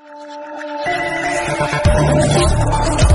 Thank you.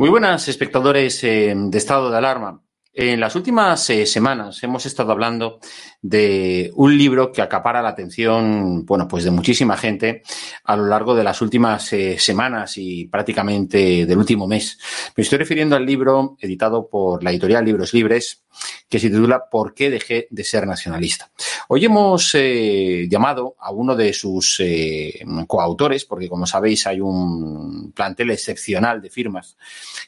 Muy buenas, espectadores eh, de estado de alarma. En las últimas eh, semanas hemos estado hablando de un libro que acapara la atención, bueno, pues de muchísima gente a lo largo de las últimas eh, semanas y prácticamente del último mes. Me estoy refiriendo al libro editado por la editorial Libros Libres, que se titula ¿Por qué dejé de ser nacionalista? Hoy hemos eh, llamado a uno de sus eh, coautores, porque como sabéis hay un plantel excepcional de firmas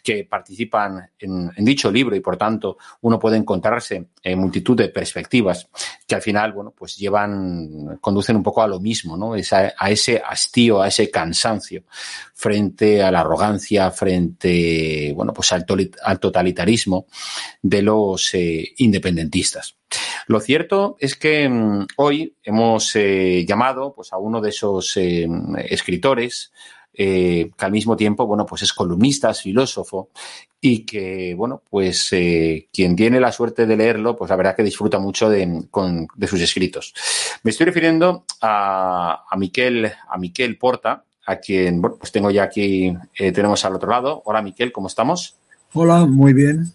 que participan en, en, dicho libro y por tanto uno puede encontrarse en multitud de perspectivas que al final, bueno, pues llevan, conducen un poco a lo mismo, ¿no? A, ese hastío, a ese cansancio frente a la arrogancia, frente, bueno, pues al, al totalitarismo de los eh, independentistas. Lo cierto es que mmm, hoy hemos eh, llamado pues, a uno de esos eh, escritores eh, que al mismo tiempo, bueno, pues es columnista, es filósofo y que, bueno, pues eh, quien tiene la suerte de leerlo, pues la verdad que disfruta mucho de, con, de sus escritos. Me estoy refiriendo a, a, Miquel, a Miquel Porta, a quien, bueno, pues tengo ya aquí, eh, tenemos al otro lado. Hola Miquel, ¿cómo estamos? Hola, muy bien.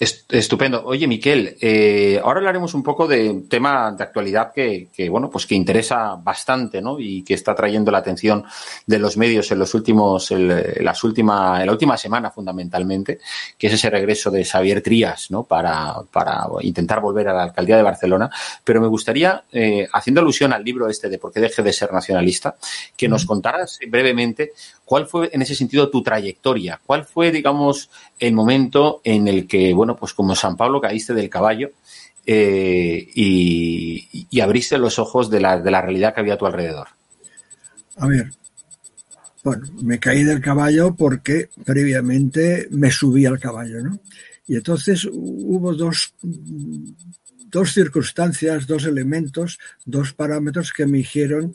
Estupendo. Oye, Miquel, eh, ahora hablaremos un poco de un tema de actualidad que, que, bueno, pues que interesa bastante, ¿no? Y que está trayendo la atención de los medios en los últimos, en las última, en la última semana fundamentalmente, que es ese regreso de Xavier Trías, ¿no? Para, para intentar volver a la alcaldía de Barcelona. Pero me gustaría, eh, haciendo alusión al libro este de por qué deje de ser nacionalista, que nos contaras brevemente ¿Cuál fue en ese sentido tu trayectoria? ¿Cuál fue, digamos, el momento en el que, bueno, pues como San Pablo caíste del caballo eh, y, y, abriste los ojos de la, de la realidad que había a tu alrededor? A ver, bueno, me caí del caballo porque previamente me subí al caballo, ¿no? Y entonces hubo dos, dos circunstancias, dos elementos, dos parámetros que me hicieron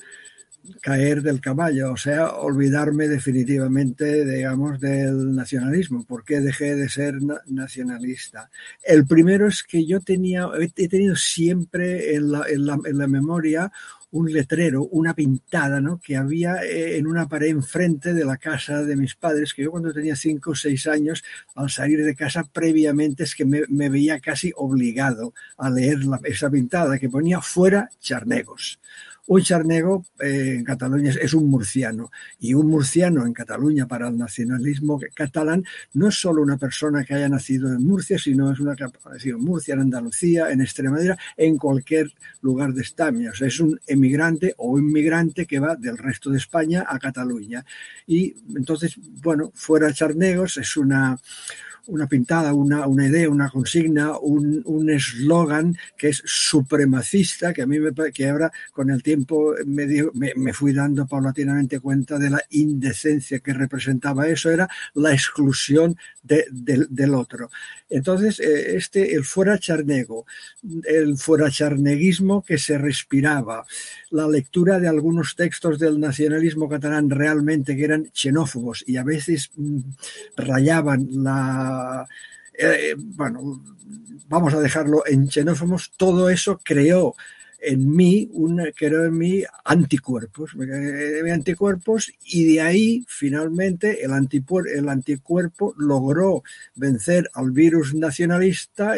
caer del caballo, o sea, olvidarme definitivamente, digamos, del nacionalismo. ¿Por qué dejé de ser nacionalista? El primero es que yo tenía, he tenido siempre en la, en la, en la memoria un letrero, una pintada, ¿no? Que había eh, en una pared enfrente de la casa de mis padres, que yo cuando tenía cinco o seis años, al salir de casa previamente, es que me, me veía casi obligado a leer esa pintada que ponía fuera charnegos. Un charnego eh, en Cataluña es, un murciano y un murciano en Cataluña para el nacionalismo catalán no es solo una persona que haya nacido en Murcia, sino es una que ha nacido en Murcia, en Andalucía, en Extremadura, en cualquier lugar de España. O sea, es un emigrante o inmigrante que va del resto de España a Cataluña. Y entonces, bueno, fuera charnegos es una una pintada, una, una idea, una consigna, un eslogan que es supremacista, que a mí me que ahora con el tiempo me, dio, me, me, fui dando paulatinamente cuenta de la indecencia que representaba eso, era la exclusión de, de, del otro. Entonces, eh, este, el fuera charnego, el fuera charneguismo que se respiraba, la lectura de algunos textos del nacionalismo catalán realmente que eran xenófobos y a veces mmm, rayaban la... Eh, bueno, vamos a dejarlo en xenófobos, todo eso creó en mí, creo en mí anticuerpos, anticuerpos y de ahí finalmente el, el anticuerpo logró vencer al virus nacionalista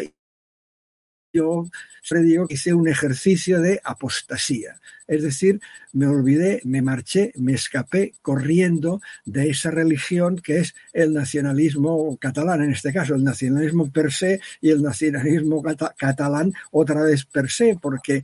yo siempre digo que hice un ejercicio de apostasía. Es decir, me olvidé, me marché, me escapé corriendo de esa religión que es el nacionalismo catalán, en este caso, el nacionalismo per se y el nacionalismo catalán otra vez per se, porque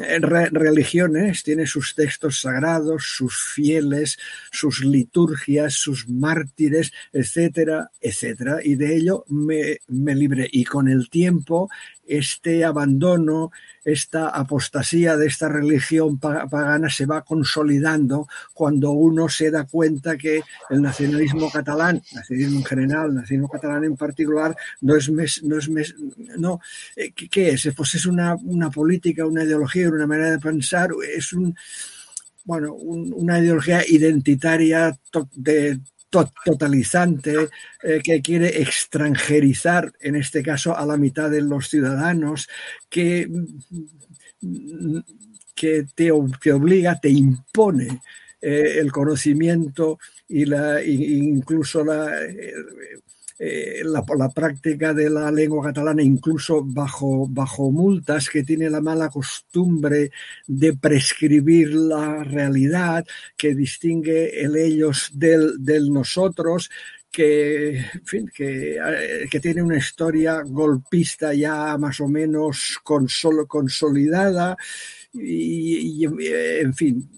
eh, religiones tiene sus textos sagrados, sus fieles, sus liturgias, sus mártires, etcétera, etcétera. Y de ello me, me libré. Y con el tiempo, este abandono, esta apostasía de esta religión pagana se va consolidando cuando uno se da cuenta que el nacionalismo catalán, nacionalismo en general, nacionalismo catalán en particular, no es no es no eh, ¿qué es? Pues es una, una política, una ideología, una manera de pensar, es un bueno, una ideología identitaria de totalizante eh, que quiere extranjerizar, en este caso, a la mitad de los ciudadanos, que, que te, obliga, te impone eh, el conocimiento y la, incluso la, eh, eh, la, práctica de la lengua catalana, incluso bajo, bajo multas, que tiene la mala costumbre de prescribir la realidad, que distingue el ellos del, del nosotros, que, fin, que, eh, que, tiene una historia golpista ya más o menos consolidada y, en fin,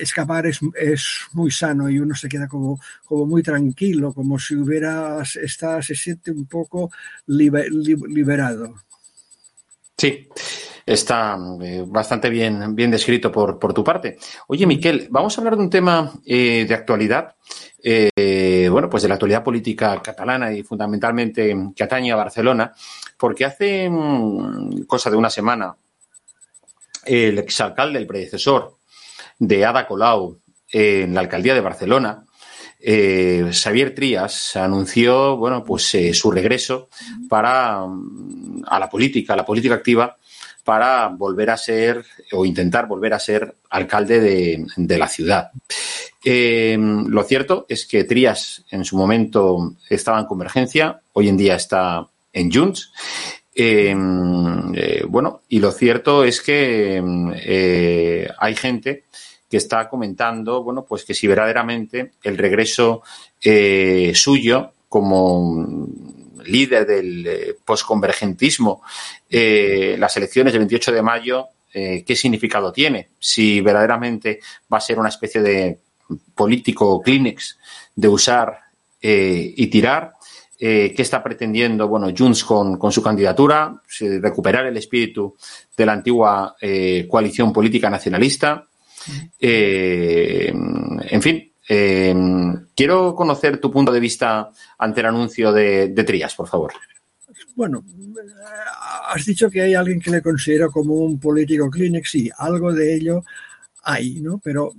escapar es, muy sano y uno se queda como, como muy tranquilo, como si hubiera, está, se siente un poco liberado. Sí, está eh, bastante bien, bien descrito por, por, tu parte. Oye, Miquel, vamos a hablar de un tema eh, de actualidad, eh, bueno, pues de la actualidad política catalana y fundamentalmente que atañe a Barcelona, porque hace mm, cosa de una semana, el exalcalde, el predecesor de Ada Colau en la alcaldía de Barcelona, eh, Xavier Trías anunció bueno, pues, eh, su regreso para, mm, a la política, a la política activa, para volver a ser o intentar volver a ser alcalde de, la ciudad. Eh, lo cierto es que Trías en su momento estaba en Convergencia, hoy en día está en Junts Em, eh, bueno, y lo cierto es que eh, hay gente que está comentando, bueno, pues que si verdaderamente el regreso eh, suyo como líder del posconvergentismo, las elecciones del 28 de mayo, ¿qué significado tiene? Si verdaderamente va a ser una especie de político Kleenex de usar y tirar, eh, qué está pretendiendo bueno, Junts con, su candidatura, recuperar el espíritu de la antigua eh, coalición política nacionalista. Eh, en fin, quiero conocer tu punto de vista ante el anuncio de, de Trías, por favor. Bueno, has dicho que hay alguien que le considera como un político Kleenex, sí, algo de ello hay, ¿no? Pero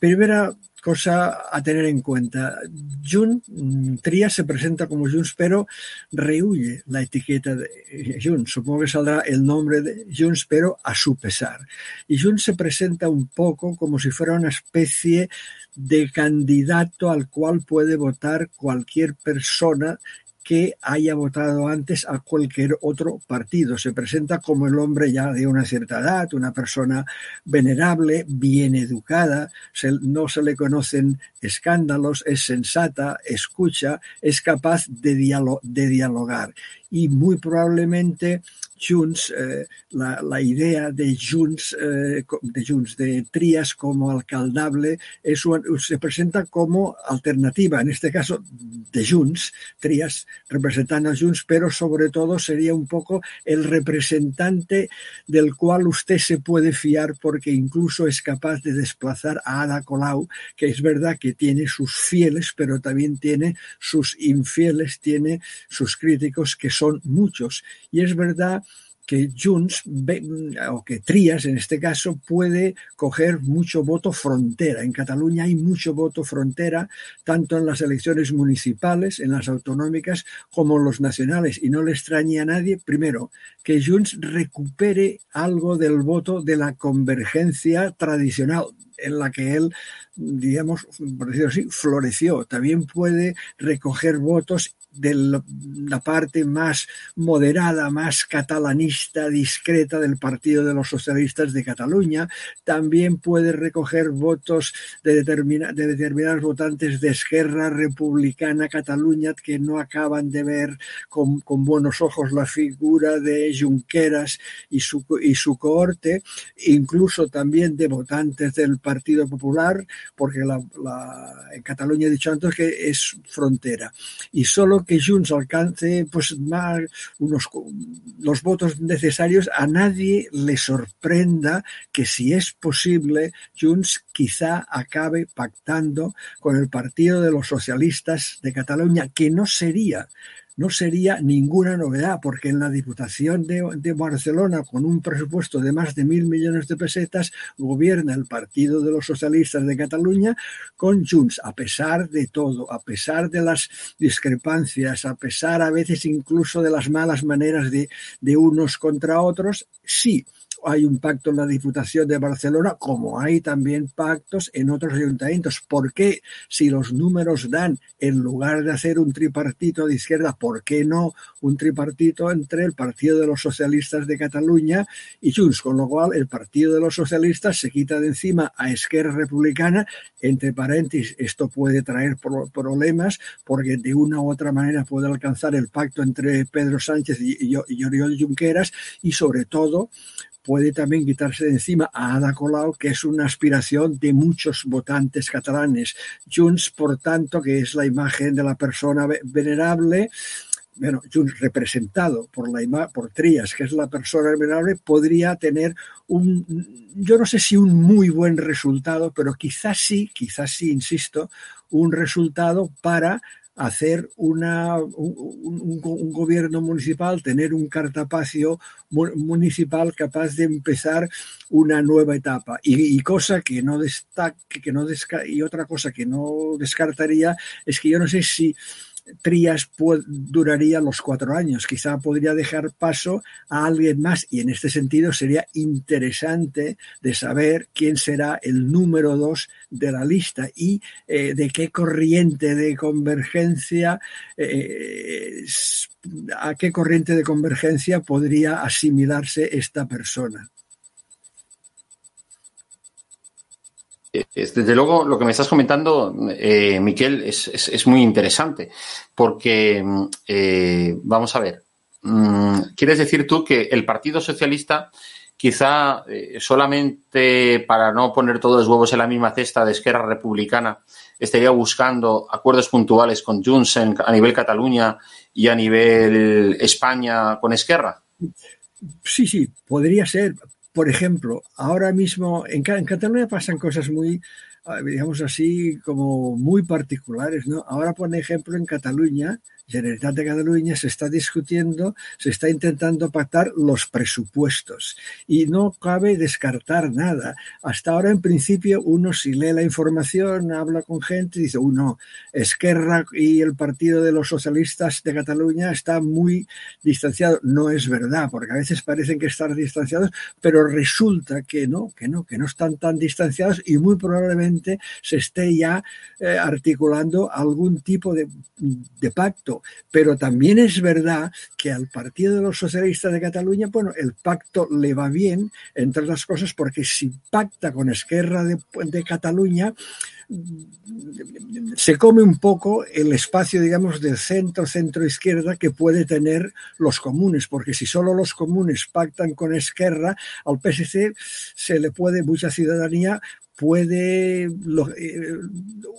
primera cosa a tener en cuenta. Jun, mm, Trías se presenta como Junts, pero rehuye la etiqueta de Junts. Supongo que saldrá el nombre de Junts, pero a su pesar. Y Junts se presenta un poco como si fuera una especie de candidato al cual puede votar cualquier persona que haya votado antes a cualquier otro partido. Se presenta como el hombre ya de una cierta edad, una persona venerable, bien educada, no se le conocen escándalos, es sensata, escucha, es capaz de, dialogar y muy probablemente Junts, eh, la, idea de Junts, eh, de Junts, de Trías como alcaldable, es, se presenta como alternativa, en este caso de Junts, Trías representando a Junts, pero sobre todo sería un poco el representante del cual usted se puede fiar porque incluso es capaz de desplazar a Ada Colau, que es verdad que tiene sus fieles, pero también tiene sus infieles, tiene sus críticos que son muchos. Y es verdad que Junts, o que Trías en este caso, puede coger mucho voto frontera. En Cataluña hay mucho voto frontera, tanto en las elecciones municipales, en las autonómicas, como en los nacionales. Y no le extrañe a nadie, primero, que Junts recupere algo del voto de la convergencia tradicional en la que él, digamos, por decirlo así, floreció. También puede recoger votos de la parte más moderada, más catalanista, discreta del Partido de los Socialistas de Cataluña. También puede recoger votos de, de determinados votantes de Esquerra Republicana Cataluña que no acaban de ver con, con buenos ojos la figura de Junqueras y su, y su cohorte, incluso también de votantes del Partido Popular, porque la, en Cataluña he dicho antes que es frontera. Y solo que Junts alcance pues más unos los votos necesarios, a nadie le sorprenda que si es posible Junts quizá acabe pactando con el Partido de los Socialistas de Cataluña, que no sería no sería ninguna novedad, porque en la Diputación de, Barcelona, con un presupuesto de más de mil millones de pesetas, gobierna el Partido de los Socialistas de Cataluña con Junts, a pesar de todo, a pesar de las discrepancias, a pesar a veces incluso de las malas maneras de, de unos contra otros, sí hay un pacto en la Diputación de Barcelona, como hay también pactos en otros ayuntamientos. ¿Por qué, si los números dan, en lugar de hacer un tripartito de izquierda, por qué no un tripartito entre el Partido de los Socialistas de Cataluña y Junts? Con lo cual, el Partido de los Socialistas se quita de encima a Esquerra Republicana. Entre paréntesis, esto puede traer problemas porque de una u otra manera puede alcanzar el pacto entre Pedro Sánchez y, Oriol Junqueras y sobre todo puede también quitarse de encima a Ada Colau, que es una aspiración de muchos votantes catalanes. Junts, por tanto, que es la imagen de la persona venerable, bueno, Junts representado por la por Trías, que es la persona venerable, podría tener un, yo no sé si un muy buen resultado, pero quizás sí, quizás sí, insisto, un resultado para hacer una, un, un, gobierno municipal, tener un cartapacio municipal capaz de empezar una nueva etapa. Y, y cosa que no destaque, que no desca y otra cosa que no descartaría es que yo no sé si Trías duraría los cuatro años. Quizá podría dejar paso a alguien más y en este sentido sería interesante de saber quién será el número dos de la lista y eh, de qué corriente de convergencia, eh, a qué corriente de convergencia podría asimilarse esta persona. Desde luego, lo que me estás comentando, eh, Miquel, es, es, muy interesante, porque, eh, vamos a ver, mm, ¿quieres decir tú que el Partido Socialista, quizá eh, solamente para no poner todos los huevos en la misma cesta de Esquerra Republicana, estaría buscando acuerdos puntuales con Junts a nivel Cataluña y a nivel España con Esquerra? Sí, sí, podría ser, por ejemplo, ahora mismo en, Cataluña pasan cosas muy, ah, digamos así, como muy particulares, ¿no? Ahora, por ejemplo, en Cataluña, Generalitat de Cataluña se está discutiendo, se está intentando pactar los presupuestos y no cabe descartar nada. Hasta ahora, en principio, uno si lee la información, habla con gente, dice, uno, Esquerra y el Partido de los Socialistas de Cataluña está muy distanciado. No es verdad, porque a veces parecen que están distanciados, pero resulta que no, que no, que no están tan distanciados y muy probablemente se esté ya eh, articulando algún tipo de pacto pero también es verdad que al Partido de los Socialistas de Cataluña, bueno, el pacto le va bien, entre otras cosas, porque si pacta con Esquerra de, de Cataluña, se come un poco el espacio, digamos, del centro, centro-izquierda que puede tener los comunes, porque si solo los comunes pactan con Esquerra, al PSC se le puede, mucha ciudadanía puede eh,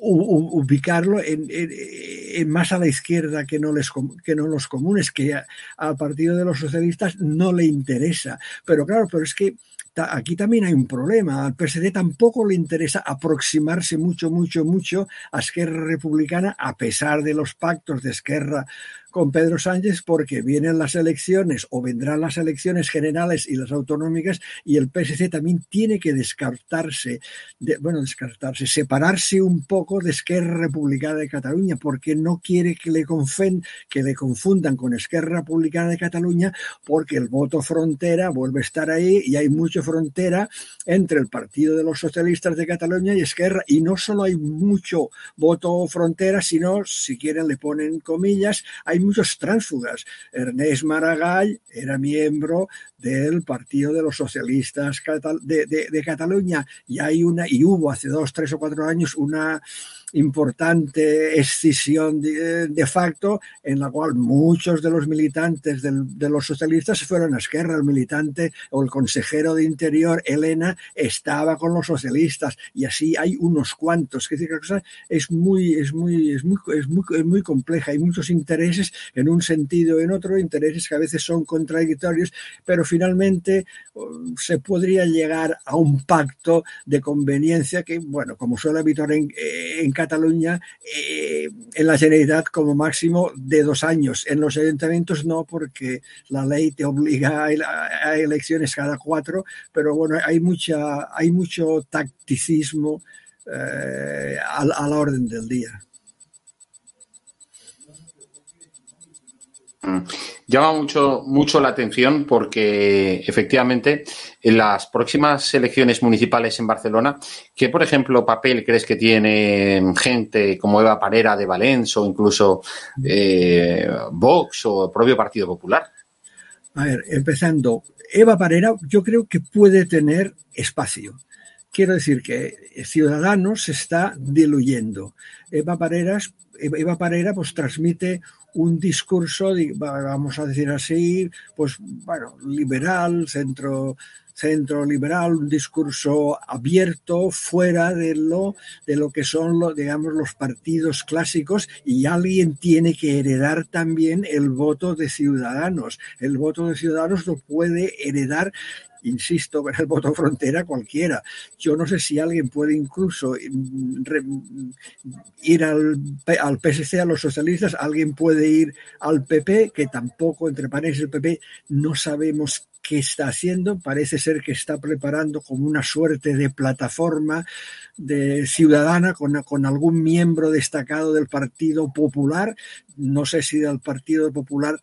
ubicarlo en, más a la izquierda que no, les, que no los comunes, que al Partido de los Socialistas no le interesa. Pero claro, pero es que aquí también hay un problema. Al PSD tampoco le interesa aproximarse mucho, mucho, mucho a Esquerra Republicana, a pesar de los pactos de Esquerra con Pedro Sánchez porque vienen las elecciones o vendrán las elecciones generales y las autonómicas y el PSC también tiene que descartarse, de, bueno, descartarse, separarse un poco de Esquerra Republicana de Cataluña porque no quiere que le, confen, que le confundan con Esquerra Republicana de Cataluña porque el voto frontera vuelve a estar ahí y hay mucha frontera entre el Partido de los Socialistas de Cataluña y Esquerra y no solo hay mucho voto frontera, sino, si quieren le ponen comillas, hay muchos tránsfugas. Ernest Maragall era miembro del Partido de los Socialistas de, de, de Cataluña y hay una, y hubo hace dos, tres o cuatro años una importante escisión de, de, facto en la cual muchos de los militantes del, de los socialistas fueron a Esquerra. El militante o el consejero de Interior, Elena, estaba con los socialistas y así hay unos cuantos. Es decir, es muy, es muy, es muy, es muy, es muy compleja. Hay muchos intereses en un sentido y en otro, intereses que a veces son contradictorios, pero finalmente se podría llegar a un pacto de conveniencia que, bueno, como suele habituar en, en Cataluña eh, en la Generalitat como máximo de dos años. En los ayuntamientos no, porque la ley te obliga a, elecciones cada cuatro, pero bueno, hay, mucha, hay mucho tacticismo eh, a la orden del día. Llama mucho, mucho la atención porque efectivamente en las próximas elecciones municipales en Barcelona, ¿qué, por ejemplo, papel crees que tiene gente como Eva Parera de Valencia o incluso eh, Vox o el propio Partido Popular? A ver, empezando, Eva Parera yo creo que puede tener espacio. Quiero decir que Ciudadanos se está diluyendo. Eva Pareras Eva Parera pues transmite un discurso, vamos a decir así, pues bueno, liberal, centro, centro liberal, un discurso abierto, fuera de lo, de lo que son, lo, digamos, los partidos clásicos y alguien tiene que heredar también el voto de ciudadanos. El voto de ciudadanos lo puede heredar insisto, con el voto frontera cualquiera. Yo no sé si alguien puede incluso mm, ir al, al, PSC, a los socialistas, alguien puede ir al PP, que tampoco, entre paréntesis, el PP no sabemos qué está haciendo. Parece ser que está preparando como una suerte de plataforma de ciudadana con, con algún miembro destacado del Partido Popular, no sé si del Partido Popular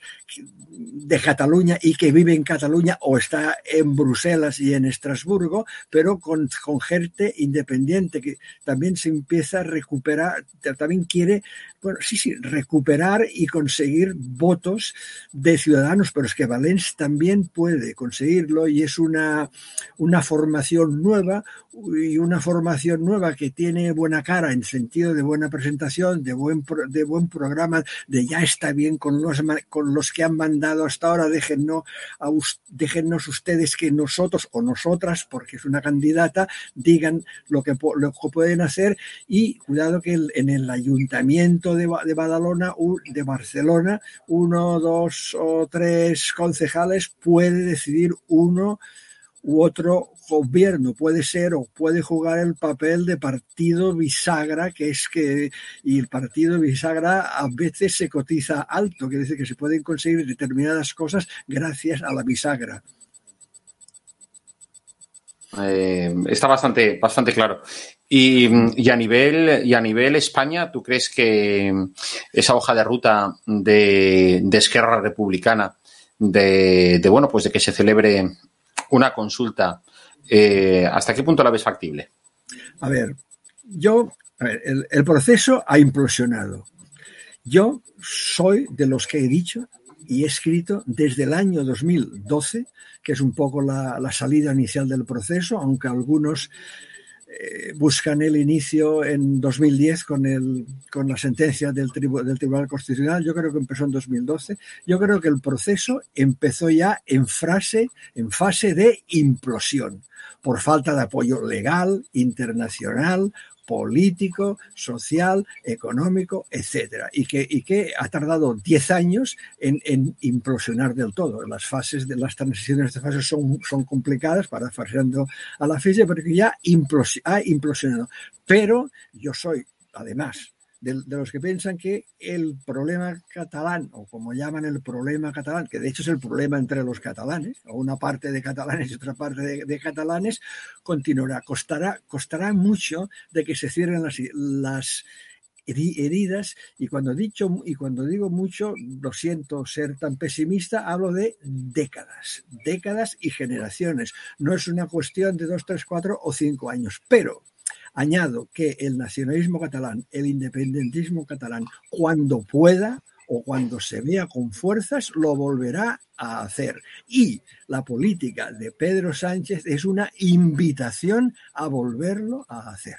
de Cataluña y que vive en Cataluña o está en Bruselas y en Estrasburgo, pero con, con gente independiente que también se empieza a recuperar, también quiere, bueno, sí, sí, recuperar y conseguir votos de ciudadanos, pero es que Valencia también puede conseguirlo y es una, una formación nueva y una formación nueva que tiene buena cara en sentido de buena presentación, de buen, de buen programa, de ya está bien con los, con los que han mandado hasta ahora, déjennos, a, déjennos ustedes que nosotros o nosotras, porque es una candidata, digan lo que, lo que pueden hacer y cuidado que en el ayuntamiento de, de Badalona, de Barcelona, uno, dos o tres concejales puede decidir uno u otro gobierno puede ser o puede jugar el papel de partido bisagra, que es que, y el partido bisagra a veces se cotiza alto, quiere decir que se pueden conseguir determinadas cosas gracias a la bisagra. Eh, está bastante, bastante claro. Y, y, a nivel, y a nivel España, ¿tú crees que esa hoja de ruta de, de Esquerra Republicana, de, bueno, pues de que se celebre una consulta, eh, ¿hasta qué punto la ves factible? A ver, yo, el, proceso ha implosionado. Yo soy de los que he dicho y he escrito desde el año 2012, que es un poco la, la salida inicial del proceso, aunque algunos eh, buscan el inicio en 2010 con, el, con la sentencia del, tribu, del, Tribunal Constitucional. Yo creo que empezó en 2012. Yo creo que el proceso empezó ya en, frase, en fase de implosión por falta de apoyo legal, internacional, político, social, económico, etcétera, y que, y que ha tardado 10 años en, implosionar del todo. Las fases de las transiciones de fases son, son complicadas, parafraseando a la física, porque ya implos, ha implosionado. Pero yo soy, además, de, los que piensan que el problema catalán, o como llaman el problema catalán, que de hecho es el problema entre los catalanes, o una parte de catalanes y otra parte de, catalanes, continuará. Costará, costará mucho de que se cierren las, las heridas y cuando dicho y cuando digo mucho lo siento ser tan pesimista hablo de décadas décadas y generaciones no es una cuestión de dos tres cuatro o cinco años pero añado que el nacionalismo catalán el independentismo catalán cuando pueda o cuando se vea con fuerzas lo volverá a hacer. Y la política de Pedro Sánchez es una invitación a volverlo a hacer.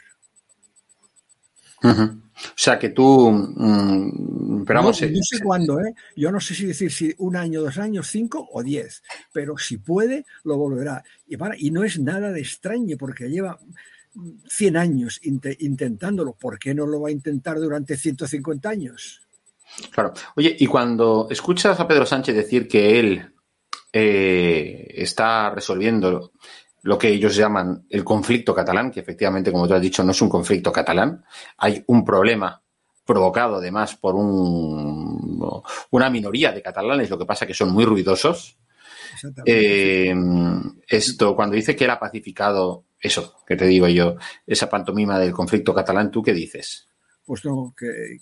O sea que tú, mm, pero no, sé cuándo, ¿eh? Yo no sé si decir si un año, dos años, cinco o diez, pero si puede, lo volverá. Y, para, y no es nada de extraño porque lleva 100 años intentándolo. ¿Por qué no lo va a intentar durante 150 años? Claro. Oye, y cuando escuchas a Pedro Sánchez decir que él eh, está resolviendo lo que ellos llaman el conflicto catalán, que efectivamente, como tú has dicho, no es un conflicto catalán. Hay un problema provocado además por un, una minoría de catalanes, lo que pasa que son muy ruidosos. Eh, esto, cuando dice que él ha pacificado eso, que te digo yo, esa pantomima del conflicto catalán, ¿tú qué dices? Pues no, que,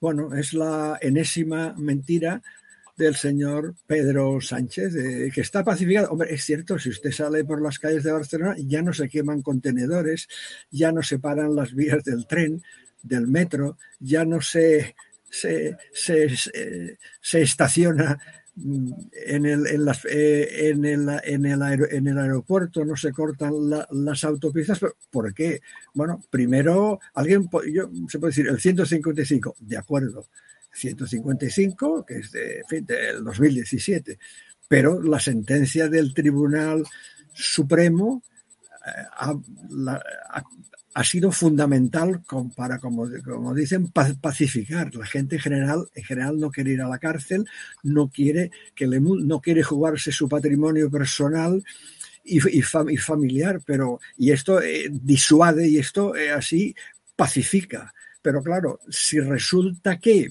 bueno, es la enésima mentira del señor Pedro Sánchez, que está pacificado. Hombre, es cierto, si usted sale por las calles de Barcelona, ya no se queman contenedores, ya no se paran las vías del tren, del metro, ya no se, se, se, estaciona mm, en el, en, las, eh, en, el, en, el en, el, aeropuerto no se cortan las autopistas. ¿Por qué? Bueno, primero, alguien, yo, se puede decir, el 155, de acuerdo. 155, que es de, del 2017. Pero la sentencia del Tribunal Supremo ha, ha, sido fundamental para, como, como dicen, pacificar. La gente en general, en general no quiere ir a la cárcel, no quiere, que le, no quiere jugarse su patrimonio personal y, y, familiar, pero y esto eh, disuade y esto eh, así pacifica. Pero claro, si resulta que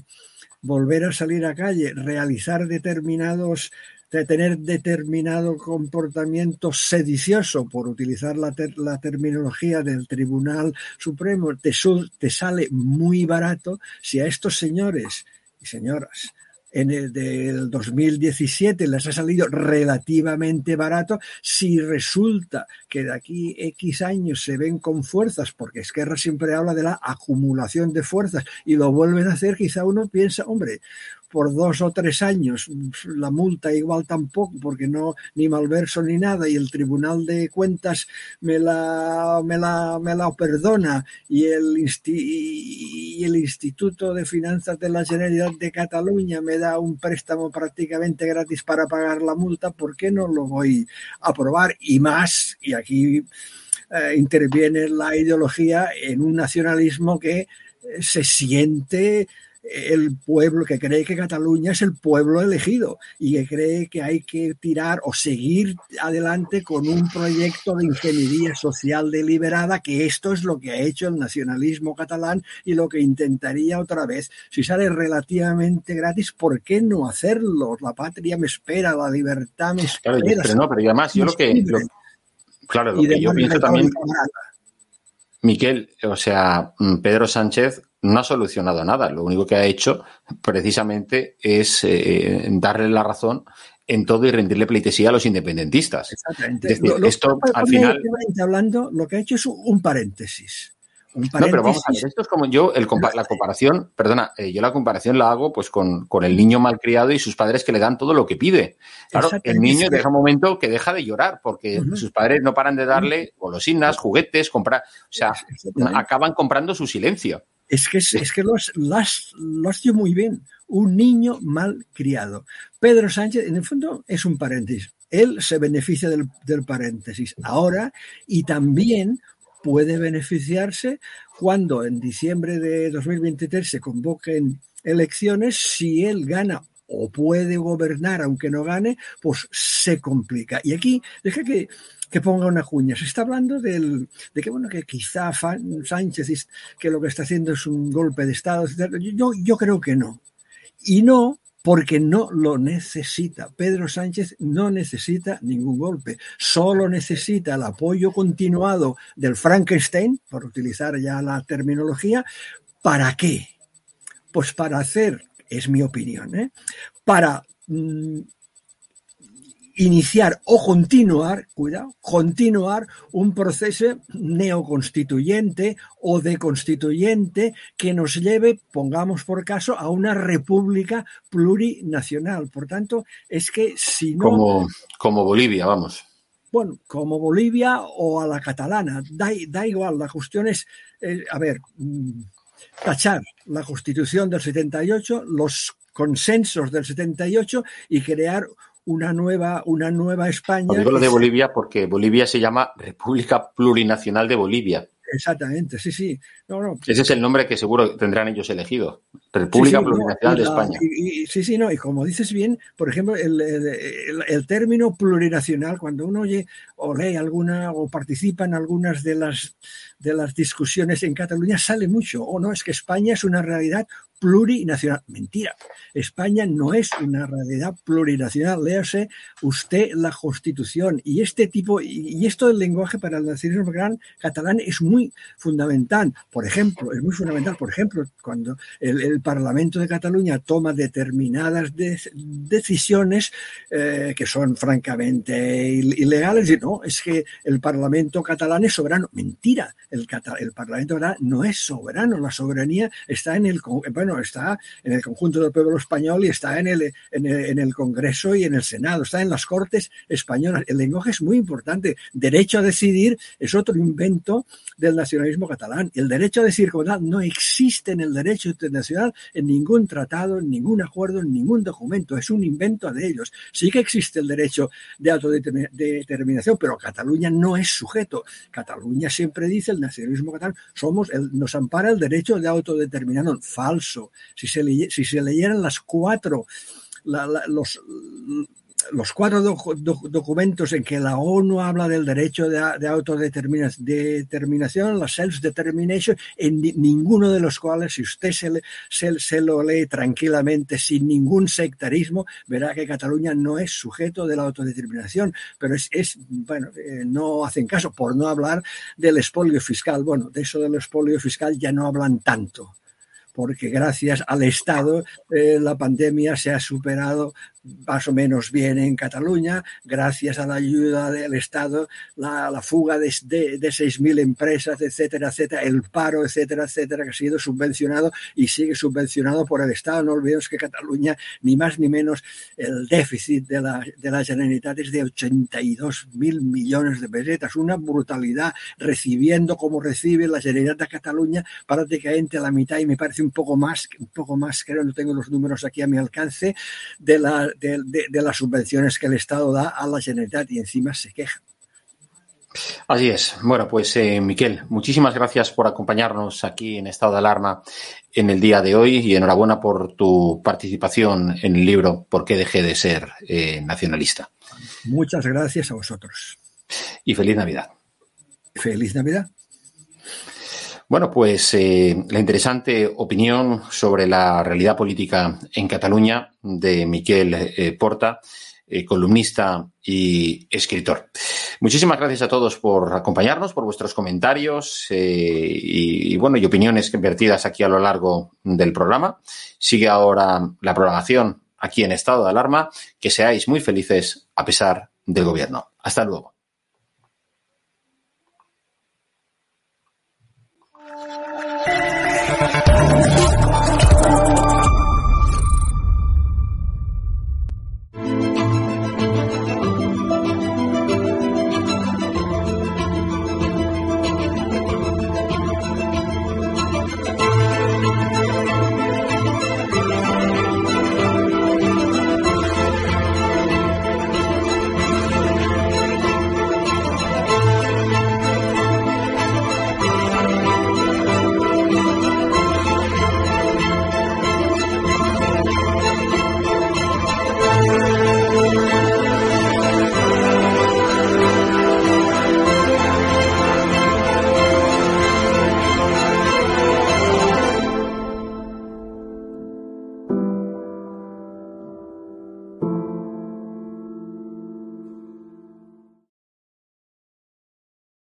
volver a salir a calle, realizar determinados de tener determinado comportamiento sedicioso, por utilizar la, la terminología del Tribunal Supremo, te, te, sale muy barato si a estos señores y señoras en el del 2017 les ha salido relativamente barato, si resulta que de aquí X años se ven con fuerzas, porque Esquerra siempre habla de la acumulación de fuerzas y lo vuelven a hacer, quizá uno piensa, hombre, por dos o tres años, la multa igual tampoco, porque no ni malverso ni nada, y el Tribunal de Cuentas me la, me la, me la perdona, y el, y el Instituto de Finanzas de la Generalidad de Cataluña me da un préstamo prácticamente gratis para pagar la multa, ¿por qué no lo voy a aprobar? Y más, y aquí eh, interviene la ideología en un nacionalismo que eh, se siente el pueblo que cree que Cataluña es el pueblo elegido y que cree que hay que tirar o seguir adelante con un proyecto de ingeniería social deliberada, que esto es lo que ha hecho el nacionalismo catalán y lo que intentaría otra vez. Si sale relativamente gratis, ¿por qué no hacerlo? La patria me espera, la libertad me espera. Claro, pero no, pero además yo lo que... claro, lo que yo pienso también... Miquel, o sea, Pedro Sánchez no ha solucionado nada. Lo único que ha hecho precisamente es eh, darle la razón en todo y rendirle pleitesía a los independentistas. Exactamente. esto al final. Hablando, lo que ha hecho es un paréntesis. No, pero vamos a ver, esto es como yo, el, la comparación, perdona, eh, yo la comparación la hago pues con, con, el niño malcriado y sus padres que le dan todo lo que pide. Claro, el niño llega un momento que deja de llorar porque sus padres no paran de darle golosinas, juguetes, comprar, o sea, acaban comprando su silencio. Es que, es, que lo, has, lo, muy bien. Un niño mal criado. Pedro Sánchez, en el fondo, es un paréntesis. Él se beneficia del, del paréntesis ahora y también puede beneficiarse cuando en diciembre de 2023 se convoquen elecciones si él gana o puede gobernar aunque no gane, pues se complica. Y aquí, deja que, que ponga una cuña. Se está hablando del, de que, bueno, que quizá Sánchez, que lo que está haciendo es un golpe de Estado, Yo, yo creo que no. Y no porque no lo necesita. Pedro Sánchez no necesita ningún golpe, solo necesita el apoyo continuado del Frankenstein, por utilizar ya la terminología. ¿Para qué? Pues para hacer, es mi opinión, ¿eh? para mm, iniciar o continuar, cuidado, continuar un proceso neoconstituyente o deconstituyente que nos lleve, pongamos por caso, a una república plurinacional. Por tanto, es que si no... Como, como Bolivia, vamos. Bueno, como Bolivia o a la catalana, da, da igual, la cuestión es, eh, a ver, mm, tachar la constitución del 78, los consensos del 78 y crear una nueva, una nueva España. Digo lo de Bolivia porque Bolivia se llama República Plurinacional de Bolivia. Exactamente, sí, sí. Ese es el nombre que seguro tendrán ellos elegido. República Plurinacional de España. sí, sí, no. Y como dices bien, por ejemplo, el, el, término plurinacional, cuando uno oye o lee alguna o participa en algunas de las de las discusiones en Cataluña sale mucho. O no, es que España es una realidad plurinacional. Mentira. España no es una realidad plurinacional. Léase usted la Constitución. Y este tipo, y esto del lenguaje para el nacionalismo catalán es muy fundamental. Por ejemplo, es muy fundamental. Por ejemplo, cuando el, Parlamento de Cataluña toma determinadas decisiones eh, que son francamente ilegales, y no, es que el Parlamento catalán es soberano. Mentira. El, el Parlamento no es soberano. La soberanía está en el, bueno, está en el conjunto del pueblo español y está en el, en el, Congreso y en el Senado, está en las Cortes españolas. El lenguaje es muy importante. Derecho a decidir es otro invento del nacionalismo catalán. El derecho a decidir como tal no existe en el derecho internacional, en ningún tratado, en ningún acuerdo, en ningún documento. Es un invento de ellos. Sí que existe el derecho de autodeterminación, pero Cataluña no es sujeto. Cataluña siempre dice, el nacionalismo catalán, somos el, nos ampara el derecho de autodeterminación. Falso. Si se, si se leyeran las cuatro, los, los cuatro documentos en que la ONU habla del derecho de, autodeterminación, la self-determination, en ninguno de los cuales, si usted se, se, lo lee tranquilamente, sin ningún sectarismo, verá que Cataluña no es sujeto de la autodeterminación, pero es, es bueno, eh, no hacen caso, por no hablar del expolio fiscal. Bueno, de eso del expolio fiscal ya no hablan tanto porque gracias al Estado eh, la pandemia se ha superado más o menos bien en Cataluña, gracias a la ayuda del Estado, la, fuga de, de, de 6.000 empresas, etcétera, etcétera, el paro, etcétera, etcétera, que ha sido subvencionado y sigue subvencionado por el Estado. No olvidemos que Cataluña, ni más ni menos, el déficit de la, de la Generalitat es de 82.000 millones de pesetas, una brutalidad, recibiendo como recibe la Generalitat de Cataluña prácticamente la mitad y me parece un poco más, un poco más, creo, no tengo los números aquí a mi alcance, de la, de, las subvenciones que el Estado da a la Generalitat y encima se queja. Así es. Bueno, pues eh, Miquel, muchísimas gracias por acompañarnos aquí en Estado de Alarma en el día de hoy y enhorabuena por tu participación en el libro ¿Por qué dejé de ser eh, nacionalista? Muchas gracias a vosotros. Y feliz Navidad. Feliz Navidad. Bueno, pues eh, la interesante opinión sobre la realidad política en Cataluña de Miquel eh, Porta, eh, columnista y escritor. Muchísimas gracias a todos por acompañarnos, por vuestros comentarios y, y, bueno, y opiniones vertidas aquí a lo largo del programa. Sigue ahora la programación aquí en estado de alarma. Que seáis muy felices a pesar del gobierno. Hasta luego.